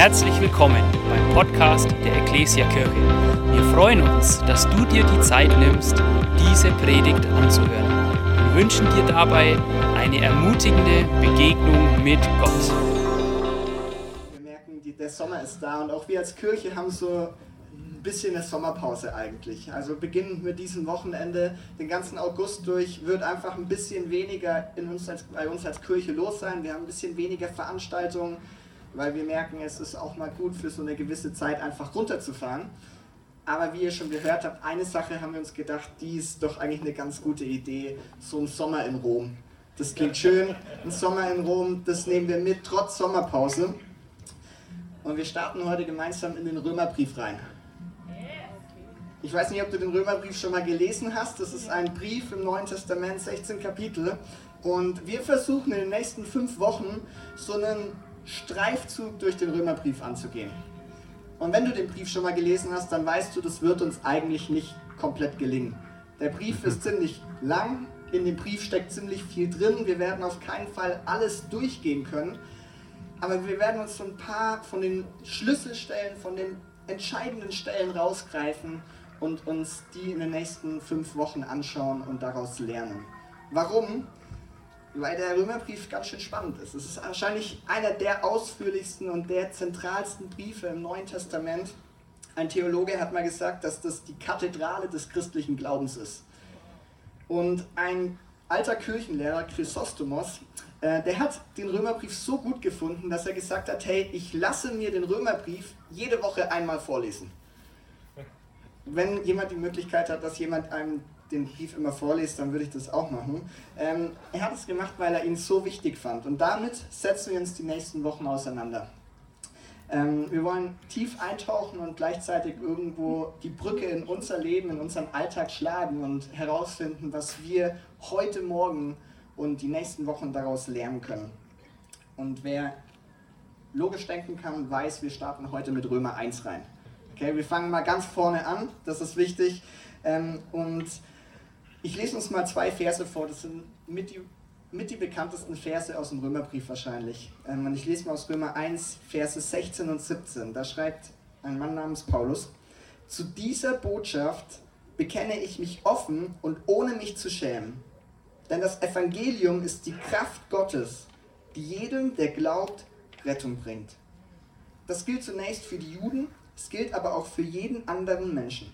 Herzlich willkommen beim Podcast der Ecclesia Kirche. Wir freuen uns, dass du dir die Zeit nimmst, diese Predigt anzuhören. Wir wünschen dir dabei eine ermutigende Begegnung mit Gott. Wir merken, der Sommer ist da und auch wir als Kirche haben so ein bisschen eine Sommerpause eigentlich. Also beginnend mit diesem Wochenende, den ganzen August durch, wird einfach ein bisschen weniger in uns als, bei uns als Kirche los sein. Wir haben ein bisschen weniger Veranstaltungen weil wir merken, es ist auch mal gut für so eine gewisse Zeit einfach runterzufahren. Aber wie ihr schon gehört habt, eine Sache haben wir uns gedacht, die ist doch eigentlich eine ganz gute Idee, so ein Sommer in Rom. Das klingt schön, ein Sommer in Rom, das nehmen wir mit, trotz Sommerpause. Und wir starten heute gemeinsam in den Römerbrief rein. Ich weiß nicht, ob du den Römerbrief schon mal gelesen hast. Das ist ein Brief im Neuen Testament, 16 Kapitel. Und wir versuchen in den nächsten fünf Wochen so einen Streifzug durch den Römerbrief anzugehen. Und wenn du den Brief schon mal gelesen hast, dann weißt du, das wird uns eigentlich nicht komplett gelingen. Der Brief ist ziemlich lang, in dem Brief steckt ziemlich viel drin. Wir werden auf keinen Fall alles durchgehen können, aber wir werden uns so ein paar von den Schlüsselstellen, von den entscheidenden Stellen rausgreifen und uns die in den nächsten fünf Wochen anschauen und daraus lernen. Warum? Weil der Römerbrief ganz schön spannend ist. Es ist wahrscheinlich einer der ausführlichsten und der zentralsten Briefe im Neuen Testament. Ein Theologe hat mal gesagt, dass das die Kathedrale des christlichen Glaubens ist. Und ein alter Kirchenlehrer, Chrysostomos, äh, der hat den Römerbrief so gut gefunden, dass er gesagt hat, hey, ich lasse mir den Römerbrief jede Woche einmal vorlesen. Wenn jemand die Möglichkeit hat, dass jemand einem den Brief immer vorliest, dann würde ich das auch machen. Ähm, er hat es gemacht, weil er ihn so wichtig fand. Und damit setzen wir uns die nächsten Wochen auseinander. Ähm, wir wollen tief eintauchen und gleichzeitig irgendwo die Brücke in unser Leben, in unseren Alltag schlagen und herausfinden, was wir heute Morgen und die nächsten Wochen daraus lernen können. Und wer logisch denken kann, weiß, wir starten heute mit Römer 1 rein. Okay, wir fangen mal ganz vorne an, das ist wichtig. Ähm, und ich lese uns mal zwei Verse vor, das sind mit die, mit die bekanntesten Verse aus dem Römerbrief wahrscheinlich. Ähm, und ich lese mal aus Römer 1, Verse 16 und 17. Da schreibt ein Mann namens Paulus, zu dieser Botschaft bekenne ich mich offen und ohne mich zu schämen. Denn das Evangelium ist die Kraft Gottes, die jedem, der glaubt, Rettung bringt. Das gilt zunächst für die Juden, es gilt aber auch für jeden anderen Menschen.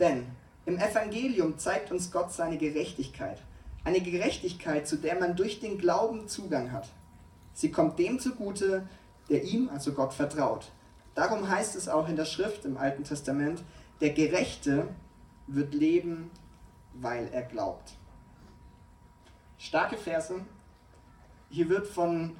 Denn im Evangelium zeigt uns Gott seine Gerechtigkeit. Eine Gerechtigkeit, zu der man durch den Glauben Zugang hat. Sie kommt dem zugute, der ihm, also Gott, vertraut. Darum heißt es auch in der Schrift im Alten Testament, der Gerechte wird leben, weil er glaubt. Starke Verse. Hier wird von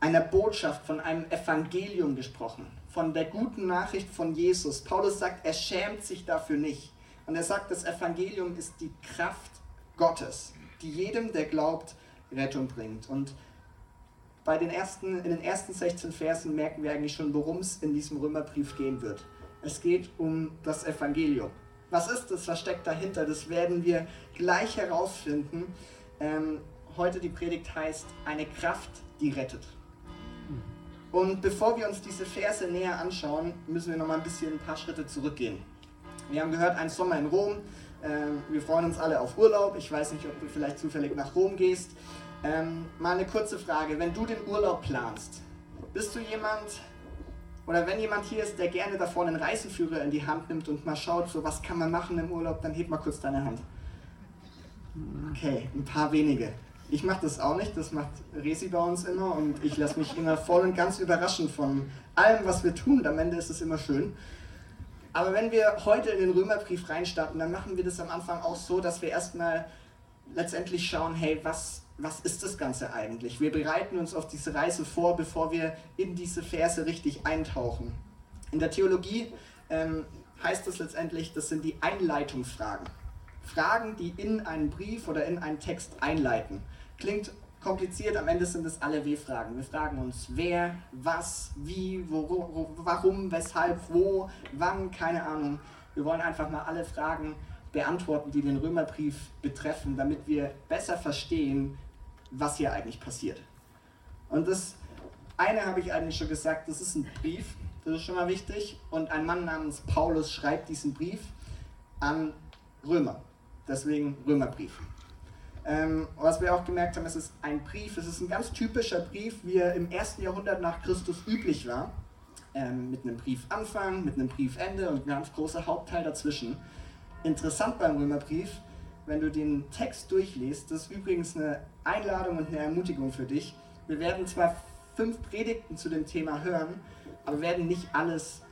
einer Botschaft, von einem Evangelium gesprochen, von der guten Nachricht von Jesus. Paulus sagt, er schämt sich dafür nicht. Und er sagt, das Evangelium ist die Kraft Gottes, die jedem, der glaubt, Rettung bringt. Und bei den ersten, in den ersten 16 Versen merken wir eigentlich schon, worum es in diesem Römerbrief gehen wird. Es geht um das Evangelium. Was ist das? Was steckt dahinter? Das werden wir gleich herausfinden. Ähm, heute die Predigt heißt eine Kraft, die rettet. Und bevor wir uns diese Verse näher anschauen, müssen wir noch mal ein bisschen ein paar Schritte zurückgehen. Wir haben gehört, ein Sommer in Rom. Ähm, wir freuen uns alle auf Urlaub. Ich weiß nicht, ob du vielleicht zufällig nach Rom gehst. Ähm, mal eine kurze Frage. Wenn du den Urlaub planst, bist du jemand, oder wenn jemand hier ist, der gerne da vorne einen Reiseführer in die Hand nimmt und mal schaut, so was kann man machen im Urlaub, dann heb mal kurz deine Hand. Okay, ein paar wenige. Ich mache das auch nicht, das macht Resi bei uns immer und ich lasse mich immer voll und ganz überraschen von allem, was wir tun. Am Ende ist es immer schön. Aber wenn wir heute in den Römerbrief reinstarten, dann machen wir das am Anfang auch so, dass wir erstmal letztendlich schauen, hey, was, was ist das Ganze eigentlich? Wir bereiten uns auf diese Reise vor, bevor wir in diese Verse richtig eintauchen. In der Theologie ähm, heißt das letztendlich, das sind die Einleitungsfragen. Fragen, die in einen Brief oder in einen Text einleiten. Klingt kompliziert, am Ende sind es alle W-Fragen. Wir fragen uns, wer, was, wie, wo, warum, weshalb, wo, wann, keine Ahnung. Wir wollen einfach mal alle Fragen beantworten, die den Römerbrief betreffen, damit wir besser verstehen, was hier eigentlich passiert. Und das eine habe ich eigentlich schon gesagt, das ist ein Brief, das ist schon mal wichtig. Und ein Mann namens Paulus schreibt diesen Brief an Römer. Deswegen Römerbrief. Ähm, was wir auch gemerkt haben, es ist ein Brief, es ist ein ganz typischer Brief, wie er im ersten Jahrhundert nach Christus üblich war. Ähm, mit einem Briefanfang, mit einem Briefende und ein ganz großer Hauptteil dazwischen. Interessant beim Römerbrief, wenn du den Text durchliest, das ist übrigens eine Einladung und eine Ermutigung für dich. Wir werden zwar fünf Predigten zu dem Thema hören, aber werden nicht alles,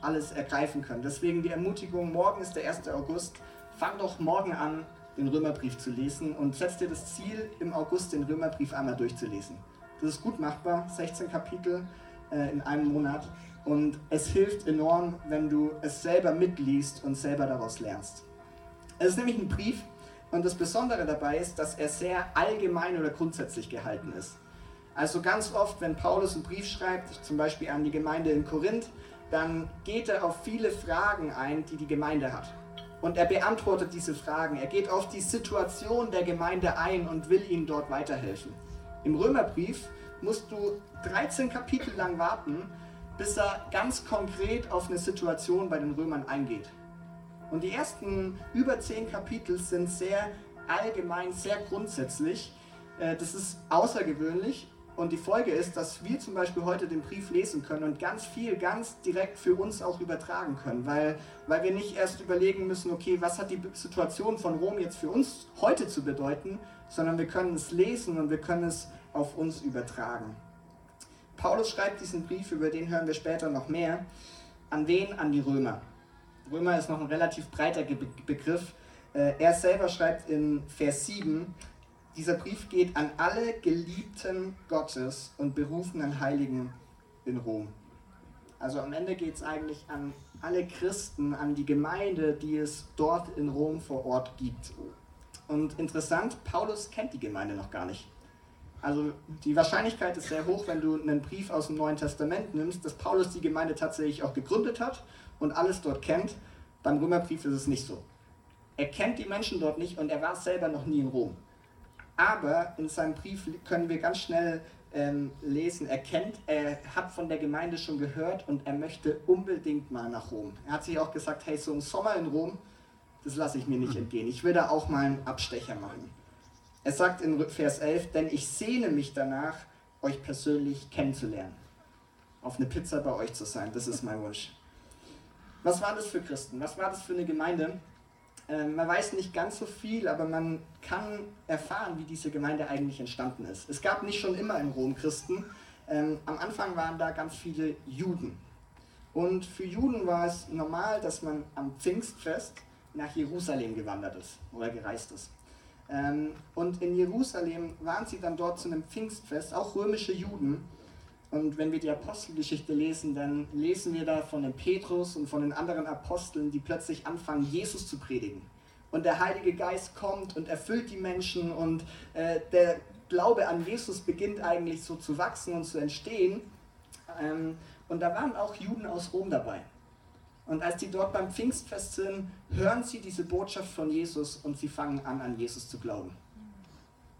alles ergreifen können. Deswegen die Ermutigung, morgen ist der 1. August, fang doch morgen an, den Römerbrief zu lesen und setz dir das Ziel, im August den Römerbrief einmal durchzulesen. Das ist gut machbar, 16 Kapitel äh, in einem Monat und es hilft enorm, wenn du es selber mitliest und selber daraus lernst. Es ist nämlich ein Brief und das Besondere dabei ist, dass er sehr allgemein oder grundsätzlich gehalten ist. Also ganz oft, wenn Paulus einen Brief schreibt, zum Beispiel an die Gemeinde in Korinth, dann geht er auf viele Fragen ein, die die Gemeinde hat. Und er beantwortet diese Fragen. Er geht auf die Situation der Gemeinde ein und will ihnen dort weiterhelfen. Im Römerbrief musst du 13 Kapitel lang warten, bis er ganz konkret auf eine Situation bei den Römern eingeht. Und die ersten über 10 Kapitel sind sehr allgemein, sehr grundsätzlich. Äh, das ist außergewöhnlich und die Folge ist, dass wir zum Beispiel heute den Brief lesen können und ganz viel, ganz direkt für uns auch übertragen können, weil, weil wir nicht erst überlegen müssen, okay, was hat die Situation von Rom jetzt für uns heute zu bedeuten, sondern wir können es lesen und wir können es auf uns übertragen. Paulus schreibt diesen Brief, über den hören wir später noch mehr. An wen? An die Römer. Römer ist noch ein relativ breiter Begriff. Äh, er selber schreibt in Vers 7, dieser Brief geht an alle Geliebten Gottes und berufenen Heiligen in Rom. Also am Ende geht es eigentlich an alle Christen, an die Gemeinde, die es dort in Rom vor Ort gibt. Und interessant, Paulus kennt die Gemeinde noch gar nicht. Also die Wahrscheinlichkeit ist sehr hoch, wenn du einen Brief aus dem Neuen Testament nimmst, dass Paulus die Gemeinde tatsächlich auch gegründet hat und alles dort kennt. Beim Römerbrief ist es nicht so. Er kennt die Menschen dort nicht und er war selber noch nie in Rom. Aber in seinem Brief können wir ganz schnell ähm, lesen, er kennt, er hat von der Gemeinde schon gehört und er möchte unbedingt mal nach Rom. Er hat sich auch gesagt, hey, so ein Sommer in Rom, das lasse ich mir nicht entgehen. Ich will da auch mal einen Abstecher machen. Er sagt in Vers 11, denn ich sehne mich danach, euch persönlich kennenzulernen. Auf eine Pizza bei euch zu sein, das ist mein Wunsch. Was war das für Christen? Was war das für eine Gemeinde? Ähm, man weiß nicht ganz so viel, aber man kann erfahren, wie diese Gemeinde eigentlich entstanden ist. Es gab nicht schon immer in Rom Christen. Ähm, am Anfang waren da ganz viele Juden. Und für Juden war es normal, dass man am Pfingstfest nach Jerusalem gewandert ist oder gereist ist. Ähm, und in Jerusalem waren sie dann dort zu einem Pfingstfest, auch römische Juden. Und wenn wir die Apostelgeschichte lesen, dann lesen wir da von dem Petrus und von den anderen Aposteln, die plötzlich anfangen, Jesus zu predigen. Und der Heilige Geist kommt und erfüllt die Menschen und äh, der Glaube an Jesus beginnt eigentlich so zu wachsen und zu entstehen. Ähm, und da waren auch Juden aus Rom dabei. Und als die dort beim Pfingstfest sind, hören sie diese Botschaft von Jesus und sie fangen an, an Jesus zu glauben.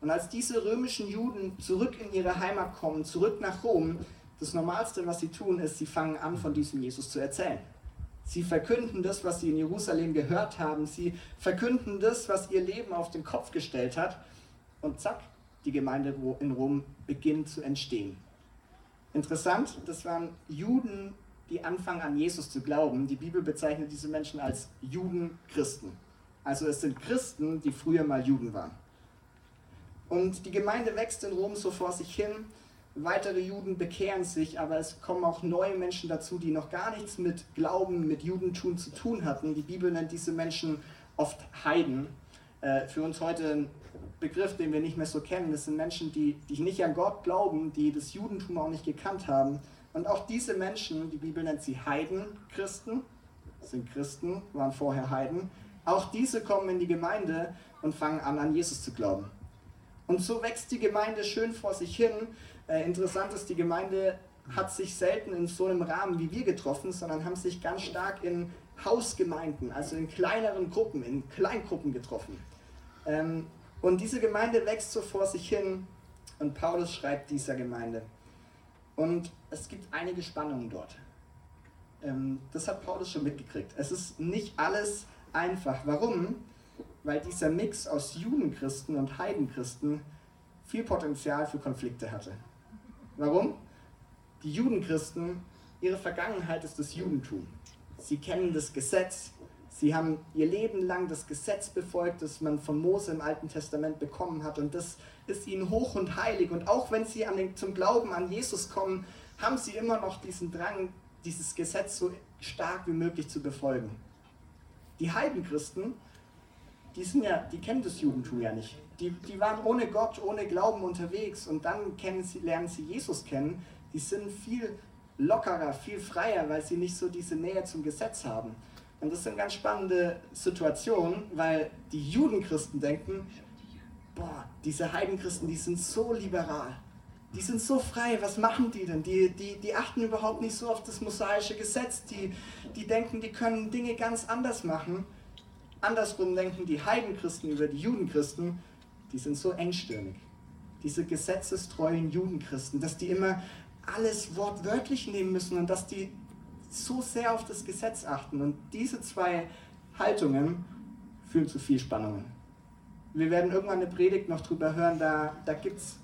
Und als diese römischen Juden zurück in ihre Heimat kommen, zurück nach Rom, das Normalste, was sie tun, ist, sie fangen an, von diesem Jesus zu erzählen. Sie verkünden das, was sie in Jerusalem gehört haben. Sie verkünden das, was ihr Leben auf den Kopf gestellt hat. Und zack, die Gemeinde in Rom beginnt zu entstehen. Interessant, das waren Juden, die anfangen an Jesus zu glauben. Die Bibel bezeichnet diese Menschen als Juden-Christen. Also es sind Christen, die früher mal Juden waren. Und die Gemeinde wächst in Rom so vor sich hin. Weitere Juden bekehren sich, aber es kommen auch neue Menschen dazu, die noch gar nichts mit Glauben, mit Judentum zu tun hatten. Die Bibel nennt diese Menschen oft Heiden. Äh, für uns heute ein Begriff, den wir nicht mehr so kennen. Das sind Menschen, die, die nicht an Gott glauben, die das Judentum auch nicht gekannt haben. Und auch diese Menschen, die Bibel nennt sie Heiden, Christen, sind Christen, waren vorher Heiden. Auch diese kommen in die Gemeinde und fangen an, an Jesus zu glauben. Und so wächst die Gemeinde schön vor sich hin. Äh, interessant ist, die Gemeinde hat sich selten in so einem Rahmen wie wir getroffen, sondern haben sich ganz stark in Hausgemeinden, also in kleineren Gruppen, in Kleingruppen getroffen. Ähm, und diese Gemeinde wächst so vor sich hin und Paulus schreibt dieser Gemeinde. Und es gibt einige Spannungen dort. Ähm, das hat Paulus schon mitgekriegt. Es ist nicht alles einfach. Warum? Weil dieser Mix aus Judenchristen und Heidenchristen viel Potenzial für Konflikte hatte. Warum? Die Judenchristen, ihre Vergangenheit ist das Judentum. Sie kennen das Gesetz, sie haben ihr Leben lang das Gesetz befolgt, das man von Mose im Alten Testament bekommen hat und das ist ihnen hoch und heilig. Und auch wenn sie den, zum Glauben an Jesus kommen, haben sie immer noch diesen Drang, dieses Gesetz so stark wie möglich zu befolgen. Die Heidenchristen, die, sind ja, die kennen das Judentum ja nicht. Die, die waren ohne Gott, ohne Glauben unterwegs und dann sie, lernen sie Jesus kennen. Die sind viel lockerer, viel freier, weil sie nicht so diese Nähe zum Gesetz haben. Und das eine ganz spannende Situation, weil die Judenchristen denken, boah, diese Heidenchristen, die sind so liberal die sind so frei, was machen die denn? Die, die, die achten überhaupt nicht so auf das mosaische Gesetz, die, die denken, die können Dinge ganz anders machen. Andersrum denken die Heidenchristen über die Judenchristen, die sind so engstirnig. Diese gesetzestreuen Judenchristen, dass die immer alles wortwörtlich nehmen müssen und dass die so sehr auf das Gesetz achten. Und diese zwei Haltungen führen zu viel Spannungen. Wir werden irgendwann eine Predigt noch drüber hören, da, da gibt es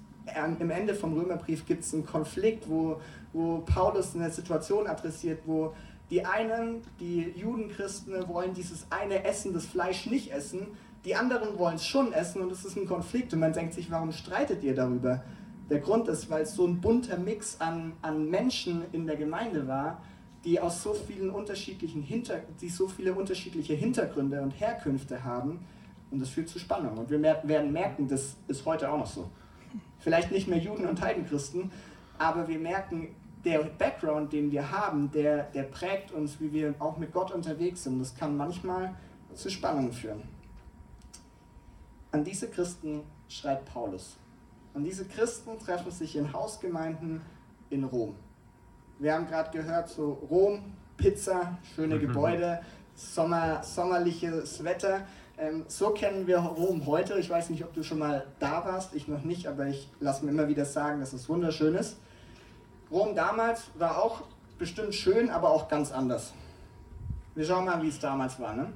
im Ende vom Römerbrief gibt einen Konflikt, wo, wo Paulus eine Situation adressiert, wo die einen, die Judenchristen, wollen dieses eine Essen, das Fleisch nicht essen, die anderen wollen es schon essen und es ist ein Konflikt und man denkt sich, warum streitet ihr darüber? Der Grund ist, weil es so ein bunter Mix an, an Menschen in der Gemeinde war, die aus so vielen unterschiedlichen Hinter die so viele unterschiedliche Hintergründe und Herkünfte haben und das führt zu Spannung. Und wir werden merken, das ist heute auch noch so vielleicht nicht mehr Juden und Heidenchristen, aber wir merken, der Background, den wir haben, der, der prägt uns, wie wir auch mit Gott unterwegs sind. Das kann manchmal zu Spannungen führen. An diese Christen schreibt Paulus. Und diese Christen treffen sich in Hausgemeinden in Rom. Wir haben gerade gehört, so Rom, Pizza, schöne mhm. Gebäude, Sommer, sommerliches Wetter. Ähm, so kennen wir Rom heute. Ich weiß nicht, ob du schon mal da warst, ich noch nicht, aber ich lasse mir immer wieder sagen, dass es wunderschön ist. Rom damals war auch bestimmt schön, aber auch ganz anders. Wir schauen mal, wie es damals war. Ne?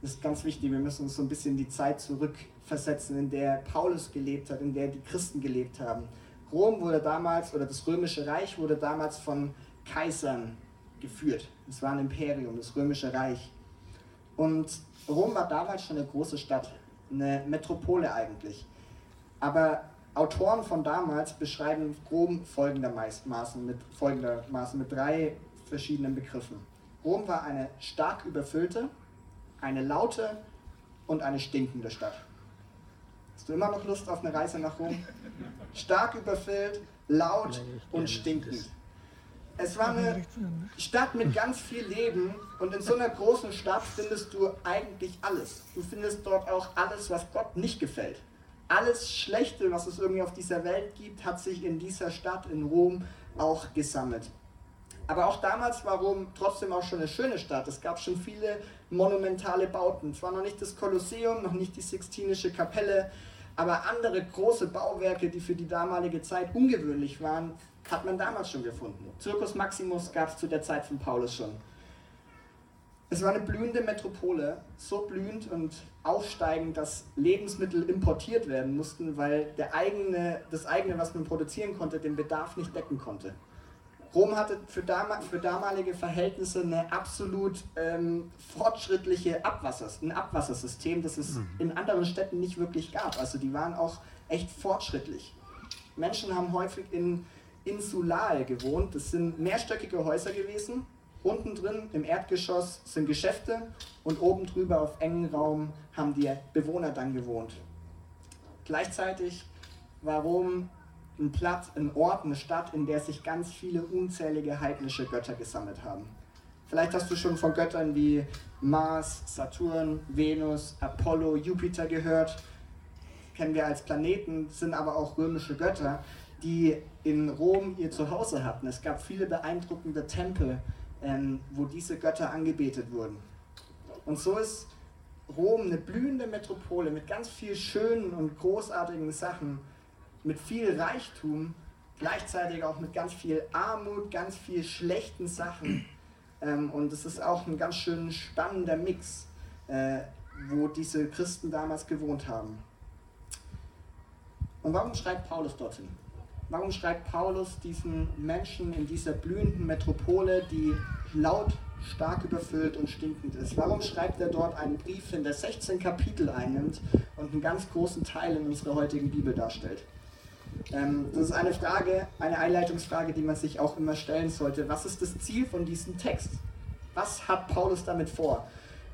Das ist ganz wichtig, wir müssen uns so ein bisschen die Zeit zurückversetzen, in der Paulus gelebt hat, in der die Christen gelebt haben. Rom wurde damals, oder das Römische Reich wurde damals von Kaisern geführt. Es war ein Imperium, das Römische Reich. Und Rom war damals schon eine große Stadt, eine Metropole eigentlich. Aber Autoren von damals beschreiben Rom folgendermaßen mit, folgendermaßen mit drei verschiedenen Begriffen. Rom war eine stark überfüllte, eine laute und eine stinkende Stadt. Hast du immer noch Lust auf eine Reise nach Rom? Stark überfüllt, laut und stinkend. Es war eine Stadt mit ganz viel Leben und in so einer großen Stadt findest du eigentlich alles. Du findest dort auch alles, was Gott nicht gefällt. Alles Schlechte, was es irgendwie auf dieser Welt gibt, hat sich in dieser Stadt in Rom auch gesammelt. Aber auch damals war Rom trotzdem auch schon eine schöne Stadt. Es gab schon viele monumentale Bauten. Zwar noch nicht das Kolosseum, noch nicht die Sixtinische Kapelle, aber andere große Bauwerke, die für die damalige Zeit ungewöhnlich waren, hat man damals schon gefunden. Circus Maximus gab es zu der Zeit von Paulus schon. Es war eine blühende Metropole, so blühend und aufsteigend, dass Lebensmittel importiert werden mussten, weil der eigene, das eigene, was man produzieren konnte, den Bedarf nicht decken konnte. Rom hatte für, dam für damalige Verhältnisse eine absolut ähm, fortschrittliche Abwassers, ein Abwassersystem, das es mhm. in anderen Städten nicht wirklich gab. Also die waren auch echt fortschrittlich. Menschen haben häufig in Insulae gewohnt. Das sind mehrstöckige Häuser gewesen. Unten drin im Erdgeschoss sind Geschäfte und oben drüber auf engen Raum haben die Bewohner dann gewohnt. Gleichzeitig war Rom ein Platz, ein Ort, eine Stadt, in der sich ganz viele unzählige heidnische Götter gesammelt haben. Vielleicht hast du schon von Göttern wie Mars, Saturn, Venus, Apollo, Jupiter gehört. Kennen wir als Planeten, sind aber auch römische Götter die in Rom ihr Zuhause hatten. Es gab viele beeindruckende Tempel, ähm, wo diese Götter angebetet wurden. Und so ist Rom eine blühende Metropole mit ganz viel schönen und großartigen Sachen, mit viel Reichtum, gleichzeitig auch mit ganz viel Armut, ganz viel schlechten Sachen. Ähm, und es ist auch ein ganz schön spannender Mix, äh, wo diese Christen damals gewohnt haben. Und warum schreibt Paulus dorthin? Warum schreibt Paulus diesen Menschen in dieser blühenden Metropole, die laut, stark überfüllt und stinkend ist? Warum schreibt er dort einen Brief hin, der 16 Kapitel einnimmt und einen ganz großen Teil in unserer heutigen Bibel darstellt? Ähm, das ist eine Frage, eine Einleitungsfrage, die man sich auch immer stellen sollte. Was ist das Ziel von diesem Text? Was hat Paulus damit vor?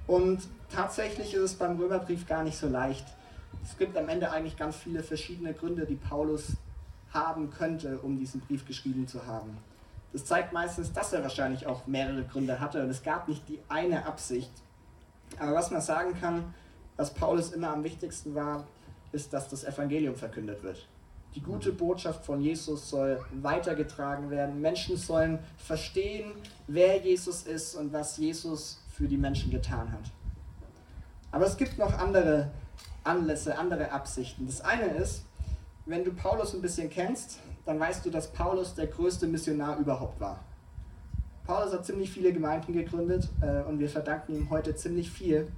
Und tatsächlich ist es beim Römerbrief gar nicht so leicht. Es gibt am Ende eigentlich ganz viele verschiedene Gründe, die Paulus haben könnte, um diesen Brief geschrieben zu haben. Das zeigt meistens, dass er wahrscheinlich auch mehrere Gründe hatte und es gab nicht die eine Absicht. Aber was man sagen kann, was Paulus immer am wichtigsten war, ist, dass das Evangelium verkündet wird. Die gute Botschaft von Jesus soll weitergetragen werden. Menschen sollen verstehen, wer Jesus ist und was Jesus für die Menschen getan hat. Aber es gibt noch andere Anlässe, andere Absichten. Das eine ist, wenn du Paulus ein bisschen kennst, dann weißt du, dass Paulus der größte Missionar überhaupt war. Paulus hat ziemlich viele Gemeinden gegründet äh, und wir verdanken ihm heute ziemlich viel.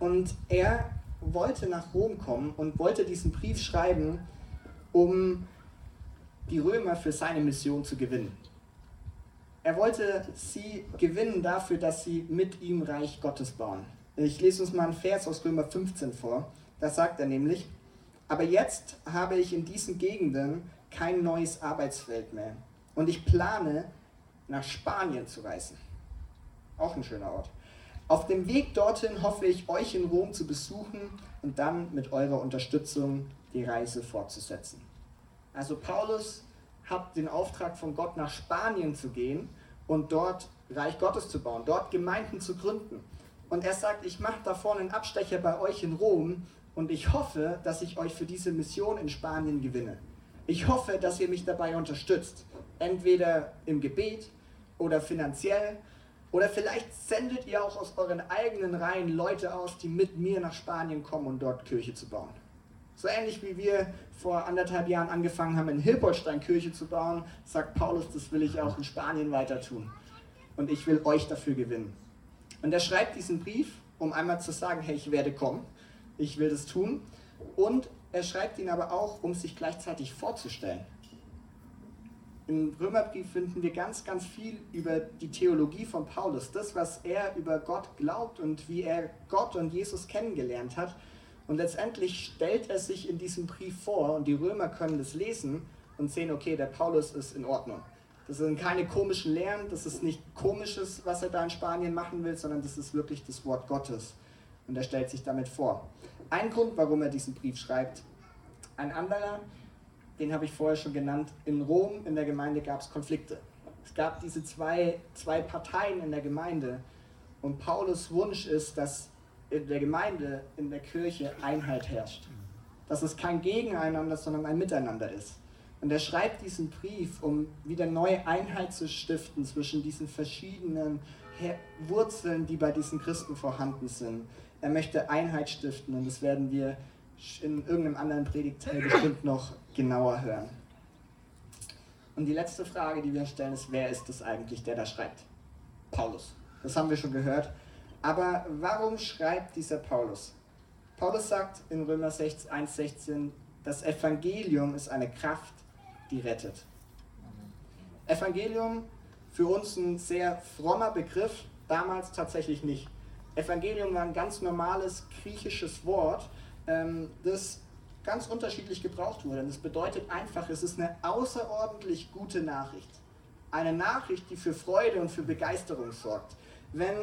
Und er wollte nach Rom kommen und wollte diesen Brief schreiben, um die Römer für seine Mission zu gewinnen. Er wollte sie gewinnen dafür, dass sie mit ihm Reich Gottes bauen. Ich lese uns mal einen Vers aus Römer 15 vor. Da sagt er nämlich, aber jetzt habe ich in diesen Gegenden kein neues Arbeitsfeld mehr. Und ich plane, nach Spanien zu reisen. Auch ein schöner Ort. Auf dem Weg dorthin hoffe ich, euch in Rom zu besuchen und dann mit eurer Unterstützung die Reise fortzusetzen. Also Paulus hat den Auftrag von Gott nach Spanien zu gehen und dort Reich Gottes zu bauen, dort Gemeinden zu gründen. Und er sagt, ich mache da vorne einen Abstecher bei euch in Rom und ich hoffe, dass ich euch für diese Mission in Spanien gewinne. Ich hoffe, dass ihr mich dabei unterstützt, entweder im Gebet oder finanziell oder vielleicht sendet ihr auch aus euren eigenen Reihen Leute aus, die mit mir nach Spanien kommen, um dort Kirche zu bauen. So ähnlich wie wir vor anderthalb Jahren angefangen haben, in Hilpoltstein Kirche zu bauen, sagt Paulus, das will ich auch in Spanien weiter tun. Und ich will euch dafür gewinnen. Und er schreibt diesen Brief, um einmal zu sagen, hey, ich werde kommen, ich will das tun. Und er schreibt ihn aber auch, um sich gleichzeitig vorzustellen. Im Römerbrief finden wir ganz, ganz viel über die Theologie von Paulus, das, was er über Gott glaubt und wie er Gott und Jesus kennengelernt hat. Und letztendlich stellt er sich in diesem Brief vor und die Römer können das lesen und sehen, okay, der Paulus ist in Ordnung. Das sind keine komischen Lehren, das ist nicht komisches, was er da in Spanien machen will, sondern das ist wirklich das Wort Gottes. Und er stellt sich damit vor. Ein Grund, warum er diesen Brief schreibt. Ein anderer, den habe ich vorher schon genannt, in Rom in der Gemeinde gab es Konflikte. Es gab diese zwei, zwei Parteien in der Gemeinde. Und Paulus Wunsch ist, dass in der Gemeinde, in der Kirche Einheit herrscht. Dass es kein Gegeneinander, sondern ein Miteinander ist. Und er schreibt diesen Brief, um wieder neue Einheit zu stiften zwischen diesen verschiedenen Wurzeln, die bei diesen Christen vorhanden sind. Er möchte Einheit stiften und das werden wir in irgendeinem anderen Predigteil bestimmt noch genauer hören. Und die letzte Frage, die wir stellen, ist, wer ist das eigentlich, der da schreibt? Paulus. Das haben wir schon gehört. Aber warum schreibt dieser Paulus? Paulus sagt in Römer 1,16, das Evangelium ist eine Kraft, die rettet. Evangelium für uns ein sehr frommer Begriff, damals tatsächlich nicht. Evangelium war ein ganz normales griechisches Wort, ähm, das ganz unterschiedlich gebraucht wurde. Das bedeutet einfach, es ist eine außerordentlich gute Nachricht. Eine Nachricht, die für Freude und für Begeisterung sorgt. Wenn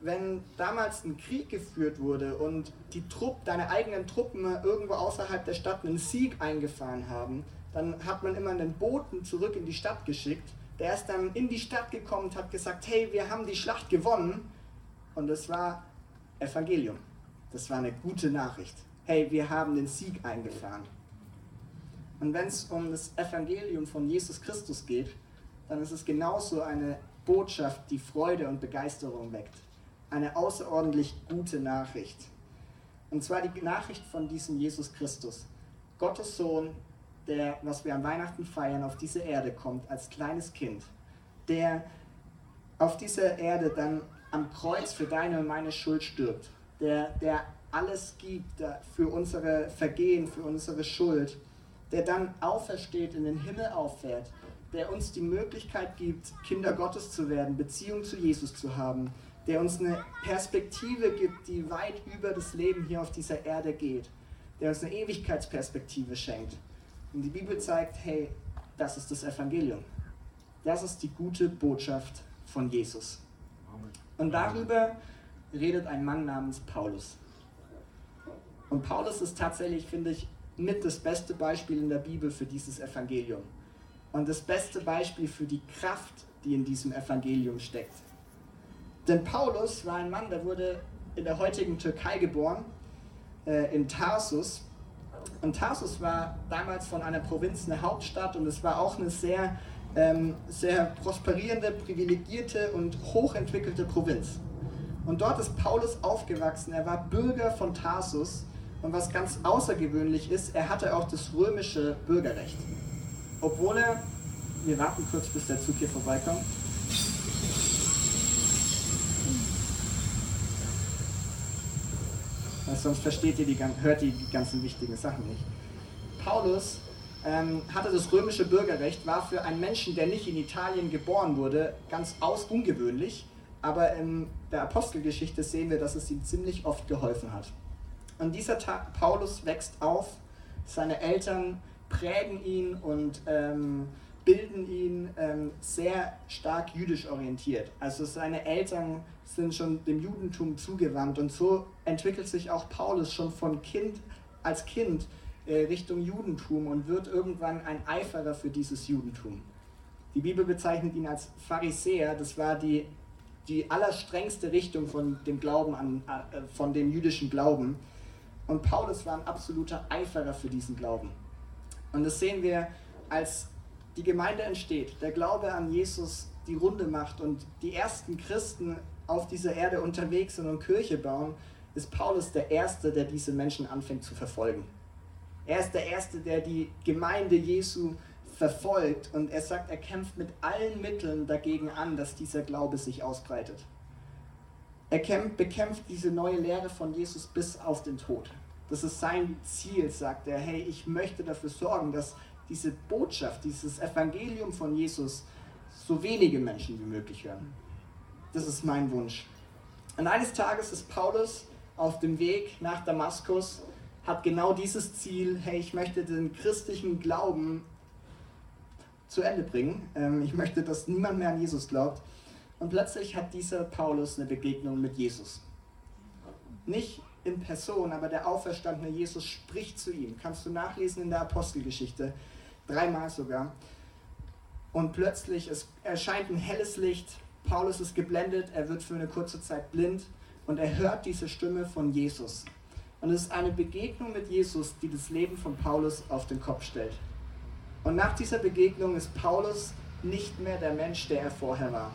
wenn damals ein Krieg geführt wurde und die Trupp, deine eigenen Truppen irgendwo außerhalb der Stadt einen Sieg eingefahren haben, dann hat man immer einen Boten zurück in die Stadt geschickt. Der ist dann in die Stadt gekommen und hat gesagt, hey, wir haben die Schlacht gewonnen. Und das war Evangelium. Das war eine gute Nachricht. Hey, wir haben den Sieg eingefahren. Und wenn es um das Evangelium von Jesus Christus geht, dann ist es genauso eine Botschaft, die Freude und Begeisterung weckt eine außerordentlich gute Nachricht. Und zwar die Nachricht von diesem Jesus Christus, Gottes Sohn, der, was wir an Weihnachten feiern, auf diese Erde kommt als kleines Kind, der auf dieser Erde dann am Kreuz für deine und meine Schuld stirbt, der, der alles gibt für unsere Vergehen, für unsere Schuld, der dann aufersteht, in den Himmel auffährt, der uns die Möglichkeit gibt, Kinder Gottes zu werden, Beziehung zu Jesus zu haben, der uns eine Perspektive gibt, die weit über das Leben hier auf dieser Erde geht, der uns eine Ewigkeitsperspektive schenkt. Und die Bibel zeigt, hey, das ist das Evangelium. Das ist die gute Botschaft von Jesus. Und darüber redet ein Mann namens Paulus. Und Paulus ist tatsächlich, finde ich, mit das beste Beispiel in der Bibel für dieses Evangelium. Und das beste Beispiel für die Kraft, die in diesem Evangelium steckt. Denn Paulus war ein Mann, der wurde in der heutigen Türkei geboren, äh, in Tarsus. Und Tarsus war damals von einer Provinz eine Hauptstadt und es war auch eine sehr, ähm, sehr prosperierende, privilegierte und hochentwickelte Provinz. Und dort ist Paulus aufgewachsen. Er war Bürger von Tarsus. Und was ganz außergewöhnlich ist, er hatte auch das römische Bürgerrecht. Obwohl er, wir warten kurz, bis der Zug hier vorbeikommt. Sonst versteht ihr die, hört ihr die ganzen wichtigen Sachen nicht. Paulus hatte das römische Bürgerrecht, war für einen Menschen, der nicht in Italien geboren wurde, ganz aus ungewöhnlich. Aber in der Apostelgeschichte sehen wir, dass es ihm ziemlich oft geholfen hat. Und dieser Tag, Paulus wächst auf, seine Eltern prägen ihn und ähm, bilden ihn ähm, sehr stark jüdisch orientiert. Also seine Eltern sind schon dem Judentum zugewandt und so entwickelt sich auch Paulus schon von Kind als Kind Richtung Judentum und wird irgendwann ein Eiferer für dieses Judentum. Die Bibel bezeichnet ihn als Pharisäer, das war die, die allerstrengste Richtung von dem Glauben an, äh, von dem jüdischen Glauben. Und Paulus war ein absoluter Eiferer für diesen Glauben. Und das sehen wir, als die Gemeinde entsteht, der Glaube an Jesus die Runde macht und die ersten Christen auf dieser Erde unterwegs sind und Kirche bauen, ist Paulus der Erste, der diese Menschen anfängt zu verfolgen. Er ist der Erste, der die Gemeinde Jesu verfolgt und er sagt, er kämpft mit allen Mitteln dagegen an, dass dieser Glaube sich ausbreitet. Er kämpft, bekämpft diese neue Lehre von Jesus bis auf den Tod. Das ist sein Ziel, sagt er. Hey, ich möchte dafür sorgen, dass diese Botschaft, dieses Evangelium von Jesus so wenige Menschen wie möglich hören. Das ist mein Wunsch. Und eines Tages ist Paulus auf dem Weg nach Damaskus, hat genau dieses Ziel, hey, ich möchte den christlichen Glauben zu Ende bringen. Ähm, ich möchte, dass niemand mehr an Jesus glaubt. Und plötzlich hat dieser Paulus eine Begegnung mit Jesus. Nicht in Person, aber der auferstandene Jesus spricht zu ihm. Kannst du nachlesen in der Apostelgeschichte, dreimal sogar. Und plötzlich es erscheint ein helles Licht. Paulus ist geblendet, er wird für eine kurze Zeit blind und er hört diese Stimme von Jesus. Und es ist eine Begegnung mit Jesus, die das Leben von Paulus auf den Kopf stellt. Und nach dieser Begegnung ist Paulus nicht mehr der Mensch, der er vorher war.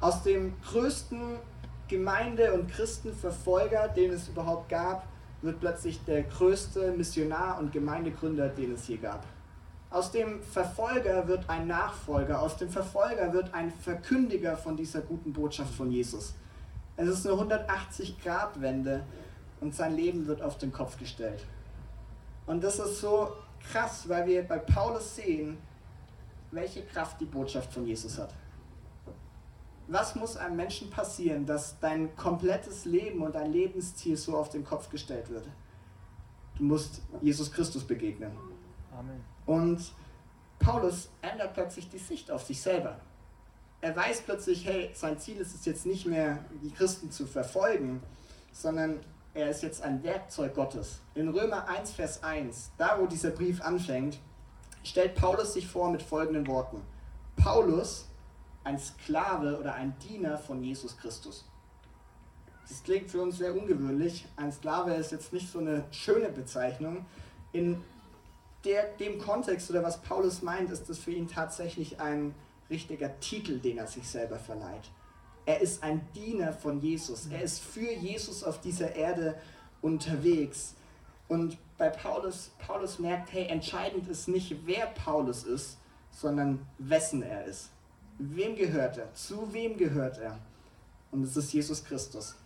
Aus dem größten Gemeinde- und Christenverfolger, den es überhaupt gab, wird plötzlich der größte Missionar und Gemeindegründer, den es je gab. Aus dem Verfolger wird ein Nachfolger, aus dem Verfolger wird ein Verkündiger von dieser guten Botschaft von Jesus. Es ist eine 180-Grad-Wende und sein Leben wird auf den Kopf gestellt. Und das ist so krass, weil wir bei Paulus sehen, welche Kraft die Botschaft von Jesus hat. Was muss einem Menschen passieren, dass dein komplettes Leben und dein Lebensziel so auf den Kopf gestellt wird? Du musst Jesus Christus begegnen. Amen. Und Paulus ändert plötzlich die Sicht auf sich selber. Er weiß plötzlich, hey, sein Ziel ist es jetzt nicht mehr, die Christen zu verfolgen, sondern er ist jetzt ein Werkzeug Gottes. In Römer 1, Vers 1, da wo dieser Brief anfängt, stellt Paulus sich vor mit folgenden Worten. Paulus, ein Sklave oder ein Diener von Jesus Christus. Das klingt für uns sehr ungewöhnlich. Ein Sklave ist jetzt nicht so eine schöne Bezeichnung. In der, dem Kontext oder was Paulus meint, ist das für ihn tatsächlich ein richtiger Titel, den er sich selber verleiht. Er ist ein Diener von Jesus. Er ist für Jesus auf dieser Erde unterwegs. Und bei Paulus, Paulus merkt, hey, entscheidend ist nicht, wer Paulus ist, sondern wessen er ist. Wem gehört er? Zu wem gehört er? Und es ist Jesus Christus.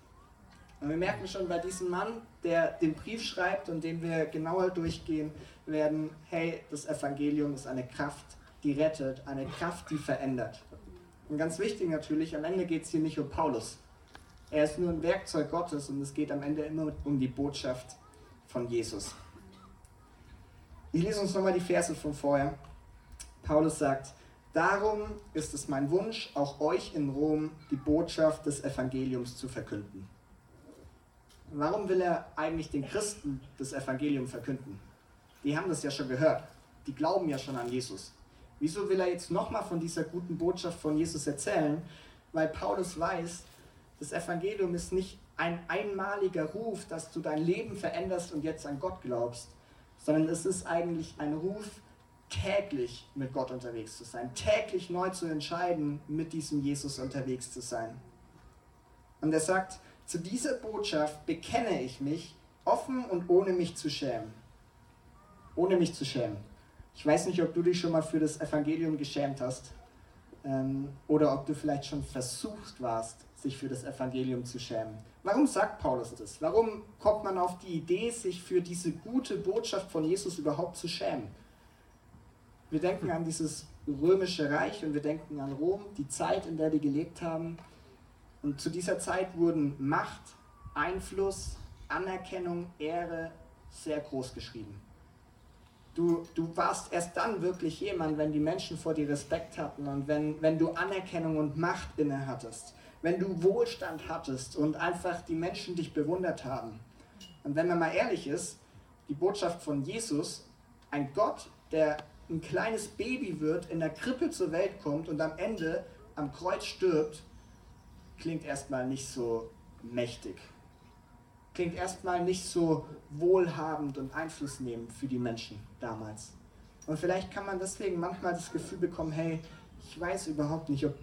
Und wir merken schon bei diesem Mann, der den Brief schreibt und den wir genauer durchgehen werden, hey, das Evangelium ist eine Kraft, die rettet, eine Kraft, die verändert. Und ganz wichtig natürlich, am Ende geht es hier nicht um Paulus. Er ist nur ein Werkzeug Gottes und es geht am Ende immer um die Botschaft von Jesus. Ich lese uns nochmal die Verse von vorher. Paulus sagt, darum ist es mein Wunsch, auch euch in Rom die Botschaft des Evangeliums zu verkünden. Warum will er eigentlich den Christen das Evangelium verkünden? Die haben das ja schon gehört. Die glauben ja schon an Jesus. Wieso will er jetzt nochmal von dieser guten Botschaft von Jesus erzählen? Weil Paulus weiß, das Evangelium ist nicht ein einmaliger Ruf, dass du dein Leben veränderst und jetzt an Gott glaubst, sondern es ist eigentlich ein Ruf, täglich mit Gott unterwegs zu sein, täglich neu zu entscheiden, mit diesem Jesus unterwegs zu sein. Und er sagt, zu dieser Botschaft bekenne ich mich offen und ohne mich zu schämen. Ohne mich zu schämen. Ich weiß nicht, ob du dich schon mal für das Evangelium geschämt hast ähm, oder ob du vielleicht schon versucht warst, sich für das Evangelium zu schämen. Warum sagt Paulus das? Warum kommt man auf die Idee, sich für diese gute Botschaft von Jesus überhaupt zu schämen? Wir denken an dieses römische Reich und wir denken an Rom, die Zeit, in der die gelebt haben. Und zu dieser Zeit wurden Macht, Einfluss, Anerkennung, Ehre sehr groß geschrieben. Du, du warst erst dann wirklich jemand, wenn die Menschen vor dir Respekt hatten und wenn, wenn du Anerkennung und Macht inne hattest, wenn du Wohlstand hattest und einfach die Menschen dich bewundert haben. Und wenn man mal ehrlich ist, die Botschaft von Jesus, ein Gott, der ein kleines Baby wird, in der Krippe zur Welt kommt und am Ende am Kreuz stirbt, klingt erstmal nicht so mächtig klingt erstmal nicht so wohlhabend und einflussnehmend für die Menschen damals. Und vielleicht kann man deswegen manchmal das Gefühl bekommen, hey, ich weiß überhaupt nicht, ob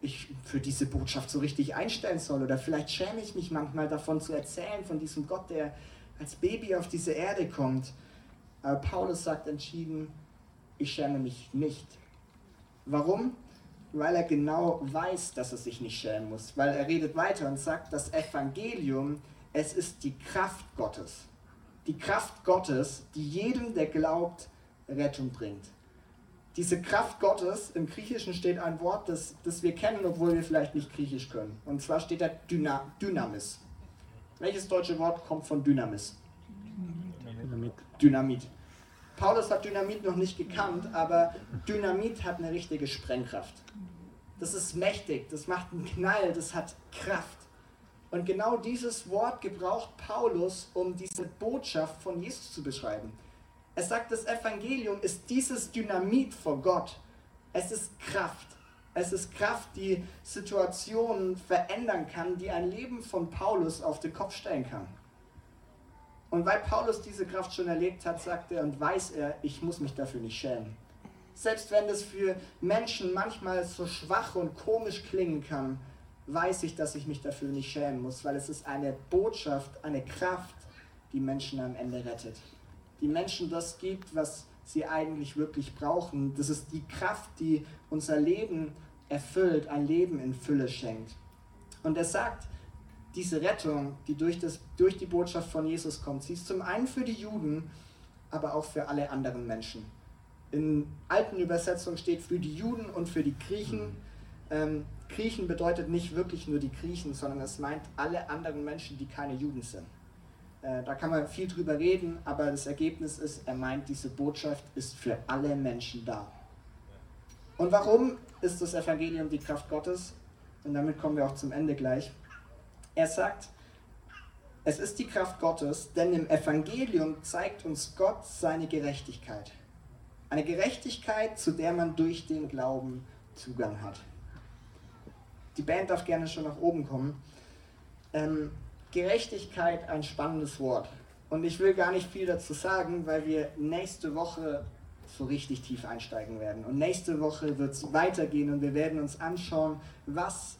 ich für diese Botschaft so richtig einstellen soll. Oder vielleicht schäme ich mich manchmal davon zu erzählen, von diesem Gott, der als Baby auf diese Erde kommt. Aber Paulus sagt entschieden, ich schäme mich nicht. Warum? Weil er genau weiß, dass er sich nicht schämen muss. Weil er redet weiter und sagt, das Evangelium es ist die Kraft Gottes. Die Kraft Gottes, die jedem, der glaubt, Rettung bringt. Diese Kraft Gottes, im Griechischen steht ein Wort, das, das wir kennen, obwohl wir vielleicht nicht Griechisch können. Und zwar steht da Dyna, Dynamis. Welches deutsche Wort kommt von Dynamis? Dynamit. Dynamit. Paulus hat Dynamit noch nicht gekannt, aber Dynamit hat eine richtige Sprengkraft. Das ist mächtig, das macht einen Knall, das hat Kraft. Und genau dieses Wort gebraucht Paulus, um diese Botschaft von Jesus zu beschreiben. Er sagt, das Evangelium ist dieses Dynamit vor Gott. Es ist Kraft. Es ist Kraft, die Situationen verändern kann, die ein Leben von Paulus auf den Kopf stellen kann. Und weil Paulus diese Kraft schon erlebt hat, sagt er und weiß er, ich muss mich dafür nicht schämen. Selbst wenn das für Menschen manchmal so schwach und komisch klingen kann, weiß ich, dass ich mich dafür nicht schämen muss, weil es ist eine Botschaft, eine Kraft, die Menschen am Ende rettet. Die Menschen das gibt, was sie eigentlich wirklich brauchen. Das ist die Kraft, die unser Leben erfüllt, ein Leben in Fülle schenkt. Und er sagt, diese Rettung, die durch, das, durch die Botschaft von Jesus kommt, sie ist zum einen für die Juden, aber auch für alle anderen Menschen. In alten Übersetzungen steht für die Juden und für die Griechen. Ähm, Griechen bedeutet nicht wirklich nur die Griechen, sondern es meint alle anderen Menschen, die keine Juden sind. Äh, da kann man viel drüber reden, aber das Ergebnis ist, er meint, diese Botschaft ist für alle Menschen da. Und warum ist das Evangelium die Kraft Gottes? Und damit kommen wir auch zum Ende gleich. Er sagt, es ist die Kraft Gottes, denn im Evangelium zeigt uns Gott seine Gerechtigkeit. Eine Gerechtigkeit, zu der man durch den Glauben Zugang hat. Die Band darf gerne schon nach oben kommen. Ähm, Gerechtigkeit, ein spannendes Wort. Und ich will gar nicht viel dazu sagen, weil wir nächste Woche so richtig tief einsteigen werden. Und nächste Woche wird es weitergehen und wir werden uns anschauen, was,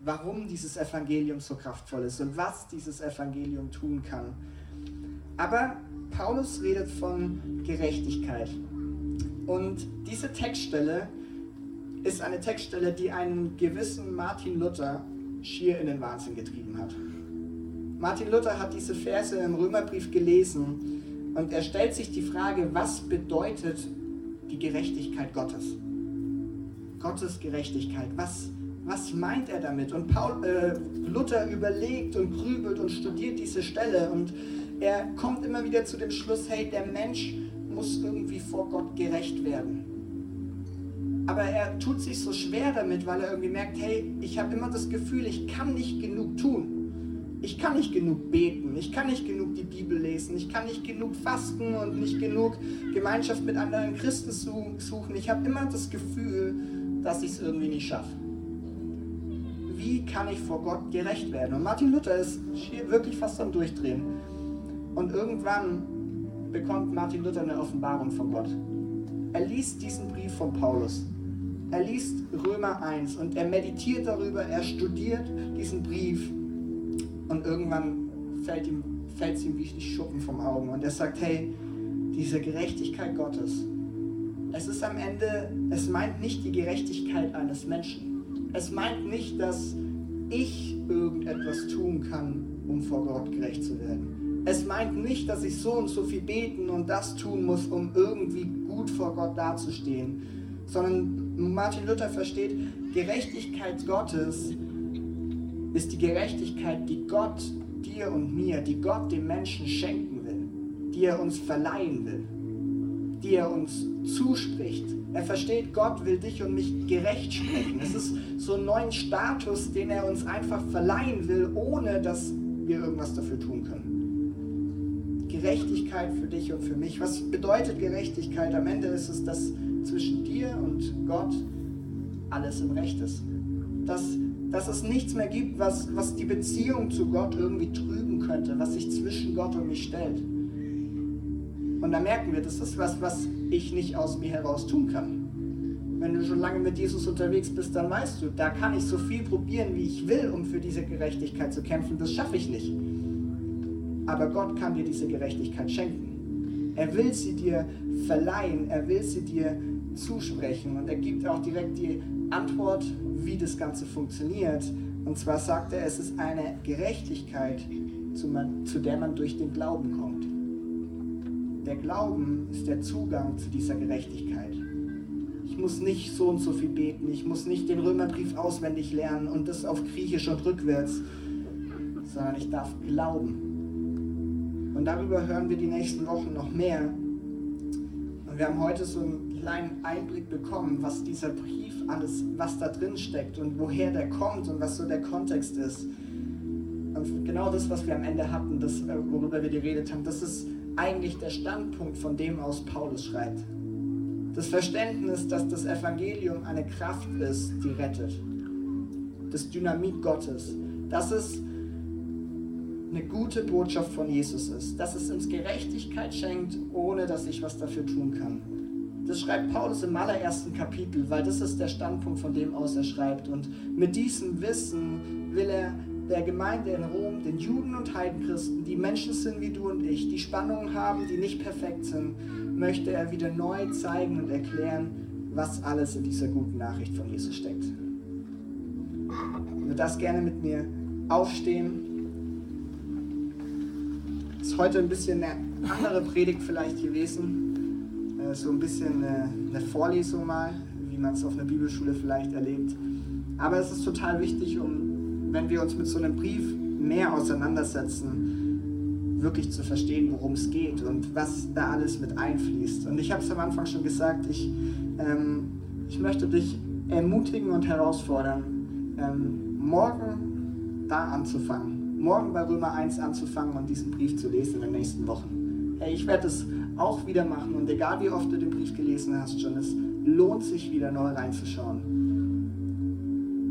warum dieses Evangelium so kraftvoll ist und was dieses Evangelium tun kann. Aber Paulus redet von Gerechtigkeit. Und diese Textstelle ist eine Textstelle, die einen gewissen Martin Luther schier in den Wahnsinn getrieben hat. Martin Luther hat diese Verse im Römerbrief gelesen und er stellt sich die Frage, was bedeutet die Gerechtigkeit Gottes? Gottes Gerechtigkeit, was, was meint er damit? Und Paul, äh, Luther überlegt und grübelt und studiert diese Stelle und er kommt immer wieder zu dem Schluss, hey, der Mensch muss irgendwie vor Gott gerecht werden. Aber er tut sich so schwer damit, weil er irgendwie merkt, hey, ich habe immer das Gefühl, ich kann nicht genug tun. Ich kann nicht genug beten, ich kann nicht genug die Bibel lesen, ich kann nicht genug fasten und nicht genug Gemeinschaft mit anderen Christen suchen. Ich habe immer das Gefühl, dass ich es irgendwie nicht schaffe. Wie kann ich vor Gott gerecht werden? Und Martin Luther ist wirklich fast am Durchdrehen. Und irgendwann bekommt Martin Luther eine Offenbarung von Gott. Er liest diesen Brief von Paulus. Er liest Römer 1 und er meditiert darüber, er studiert diesen Brief und irgendwann fällt ihm fällt ihm wie die Schuppen vom Augen und er sagt, hey, diese Gerechtigkeit Gottes, es ist am Ende, es meint nicht die Gerechtigkeit eines Menschen. Es meint nicht, dass ich irgendetwas tun kann, um vor Gott gerecht zu werden. Es meint nicht, dass ich so und so viel beten und das tun muss, um irgendwie gut vor Gott dazustehen, sondern Martin Luther versteht, Gerechtigkeit Gottes ist die Gerechtigkeit, die Gott dir und mir, die Gott dem Menschen schenken will, die er uns verleihen will, die er uns zuspricht. Er versteht, Gott will dich und mich gerecht sprechen. Es ist so ein neuen Status, den er uns einfach verleihen will, ohne dass wir irgendwas dafür tun können. Gerechtigkeit für dich und für mich. Was bedeutet Gerechtigkeit? Am Ende ist es, dass zwischen dir und Gott alles im Recht ist. Dass dass es nichts mehr gibt, was, was die Beziehung zu Gott irgendwie trüben könnte, was sich zwischen Gott und mich stellt. Und da merken wir, das ist was, was ich nicht aus mir heraus tun kann. Wenn du schon lange mit Jesus unterwegs bist, dann weißt du, da kann ich so viel probieren, wie ich will, um für diese Gerechtigkeit zu kämpfen. Das schaffe ich nicht. Aber Gott kann dir diese Gerechtigkeit schenken. Er will sie dir verleihen, er will sie dir zusprechen und er gibt auch direkt die Antwort, wie das Ganze funktioniert. Und zwar sagt er, es ist eine Gerechtigkeit, zu, man, zu der man durch den Glauben kommt. Der Glauben ist der Zugang zu dieser Gerechtigkeit. Ich muss nicht so und so viel beten, ich muss nicht den Römerbrief auswendig lernen und das auf Griechisch und rückwärts, sondern ich darf glauben. Und darüber hören wir die nächsten Wochen noch mehr. Und wir haben heute so einen kleinen Einblick bekommen, was dieser Brief alles, was da drin steckt und woher der kommt und was so der Kontext ist. Und genau das, was wir am Ende hatten, das, äh, worüber wir geredet haben, das ist eigentlich der Standpunkt, von dem aus Paulus schreibt. Das Verständnis, dass das Evangelium eine Kraft ist, die rettet. Das Dynamit Gottes. Dass es eine gute Botschaft von Jesus ist. Dass es uns Gerechtigkeit schenkt, ohne dass ich was dafür tun kann. Das schreibt Paulus im allerersten Kapitel, weil das ist der Standpunkt, von dem aus er schreibt. Und mit diesem Wissen will er der Gemeinde in Rom, den Juden und Heidenchristen, die Menschen sind wie du und ich, die Spannungen haben, die nicht perfekt sind, möchte er wieder neu zeigen und erklären, was alles in dieser guten Nachricht von Jesus steckt. Würde das gerne mit mir aufstehen. Heute ein bisschen eine andere Predigt vielleicht gewesen so ein bisschen eine, eine Vorlesung mal, wie man es auf einer Bibelschule vielleicht erlebt. Aber es ist total wichtig, um, wenn wir uns mit so einem Brief mehr auseinandersetzen, wirklich zu verstehen, worum es geht und was da alles mit einfließt. Und ich habe es am Anfang schon gesagt, ich, ähm, ich möchte dich ermutigen und herausfordern, ähm, morgen da anzufangen, morgen bei Römer 1 anzufangen und diesen Brief zu lesen in den nächsten Wochen. Hey, ich werde es auch wieder machen. Und egal wie oft du den Brief gelesen hast schon, es lohnt sich wieder neu reinzuschauen.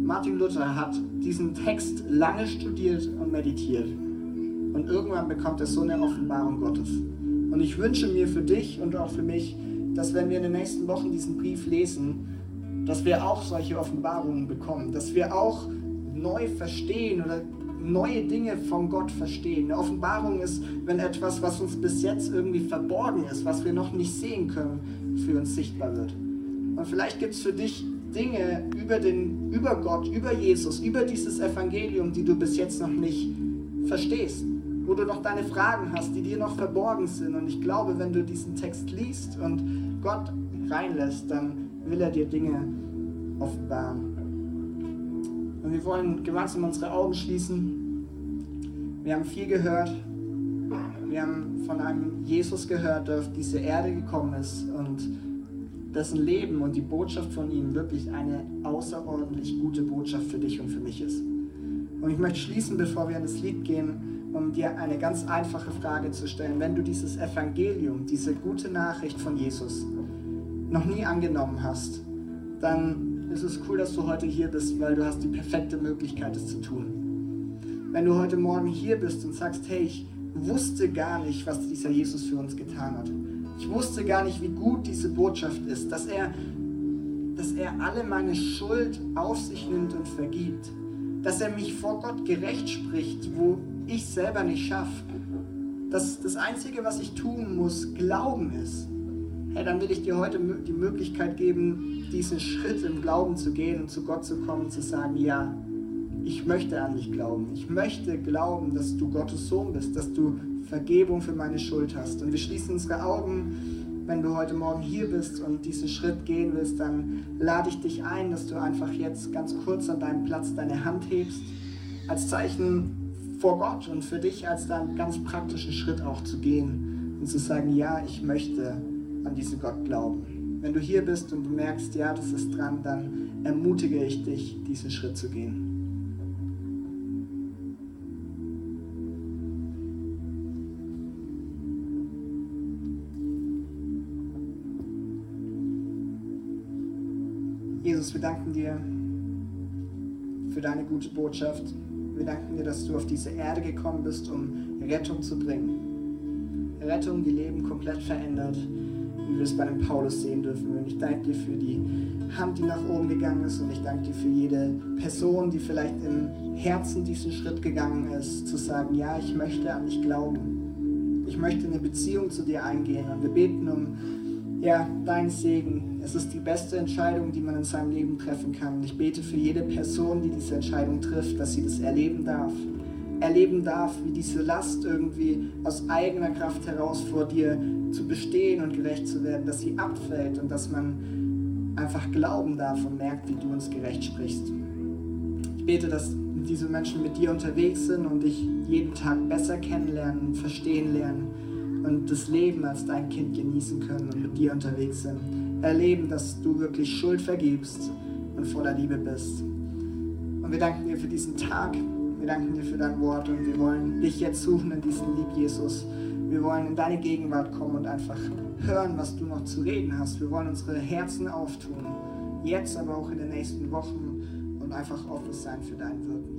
Martin Luther hat diesen Text lange studiert und meditiert. Und irgendwann bekommt er so eine Offenbarung Gottes. Und ich wünsche mir für dich und auch für mich, dass wenn wir in den nächsten Wochen diesen Brief lesen, dass wir auch solche Offenbarungen bekommen, dass wir auch neu verstehen oder neue Dinge von Gott verstehen. Eine Offenbarung ist, wenn etwas, was uns bis jetzt irgendwie verborgen ist, was wir noch nicht sehen können, für uns sichtbar wird. Und vielleicht gibt es für dich Dinge über, den, über Gott, über Jesus, über dieses Evangelium, die du bis jetzt noch nicht verstehst, wo du noch deine Fragen hast, die dir noch verborgen sind. Und ich glaube, wenn du diesen Text liest und Gott reinlässt, dann will er dir Dinge offenbaren. Und wir wollen gemeinsam unsere Augen schließen. Wir haben viel gehört. Wir haben von einem Jesus gehört, der auf diese Erde gekommen ist und dessen Leben und die Botschaft von ihm wirklich eine außerordentlich gute Botschaft für dich und für mich ist. Und ich möchte schließen, bevor wir in das Lied gehen, um dir eine ganz einfache Frage zu stellen. Wenn du dieses Evangelium, diese gute Nachricht von Jesus noch nie angenommen hast, dann ist es cool, dass du heute hier bist, weil du hast die perfekte Möglichkeit, es zu tun. Wenn du heute Morgen hier bist und sagst, hey, ich wusste gar nicht, was dieser Jesus für uns getan hat. Ich wusste gar nicht, wie gut diese Botschaft ist, dass er, dass er alle meine Schuld auf sich nimmt und vergibt. Dass er mich vor Gott gerecht spricht, wo ich selber nicht schaffe. Dass das Einzige, was ich tun muss, Glauben ist. Hey, dann will ich dir heute die Möglichkeit geben, diesen Schritt im Glauben zu gehen und zu Gott zu kommen und zu sagen, ja, ich möchte an dich glauben. Ich möchte glauben, dass du Gottes Sohn bist, dass du Vergebung für meine Schuld hast. Und wir schließen unsere Augen. Wenn du heute Morgen hier bist und diesen Schritt gehen willst, dann lade ich dich ein, dass du einfach jetzt ganz kurz an deinem Platz deine Hand hebst, als Zeichen vor Gott und für dich als deinen ganz praktischen Schritt auch zu gehen und zu sagen, ja, ich möchte an diesen Gott glauben. Wenn du hier bist und du merkst, ja, das ist dran, dann ermutige ich dich, diesen Schritt zu gehen. Jesus, wir danken dir für deine gute Botschaft. Wir danken dir, dass du auf diese Erde gekommen bist, um Rettung zu bringen. Rettung, die Leben komplett verändert, wir es bei dem Paulus sehen dürfen. Und ich danke dir für die Hand, die nach oben gegangen ist. Und ich danke dir für jede Person, die vielleicht im Herzen diesen Schritt gegangen ist, zu sagen, ja, ich möchte an dich glauben. Ich möchte eine Beziehung zu dir eingehen. Und wir beten um ja, dein Segen. Es ist die beste Entscheidung, die man in seinem Leben treffen kann. Und ich bete für jede Person, die diese Entscheidung trifft, dass sie das erleben darf. Erleben darf, wie diese Last irgendwie aus eigener Kraft heraus vor dir zu bestehen und gerecht zu werden, dass sie abfällt und dass man einfach glauben darf und merkt, wie du uns gerecht sprichst. Ich bete, dass diese Menschen mit dir unterwegs sind und dich jeden Tag besser kennenlernen verstehen lernen und das Leben als dein Kind genießen können und mit dir unterwegs sind. Erleben, dass du wirklich Schuld vergibst und voller Liebe bist. Und wir danken dir für diesen Tag. Wir danken dir für dein Wort und wir wollen dich jetzt suchen in diesem Lieb Jesus. Wir wollen in deine Gegenwart kommen und einfach hören, was du noch zu reden hast. Wir wollen unsere Herzen auftun, jetzt aber auch in den nächsten Wochen und einfach offen sein für dein Wirken.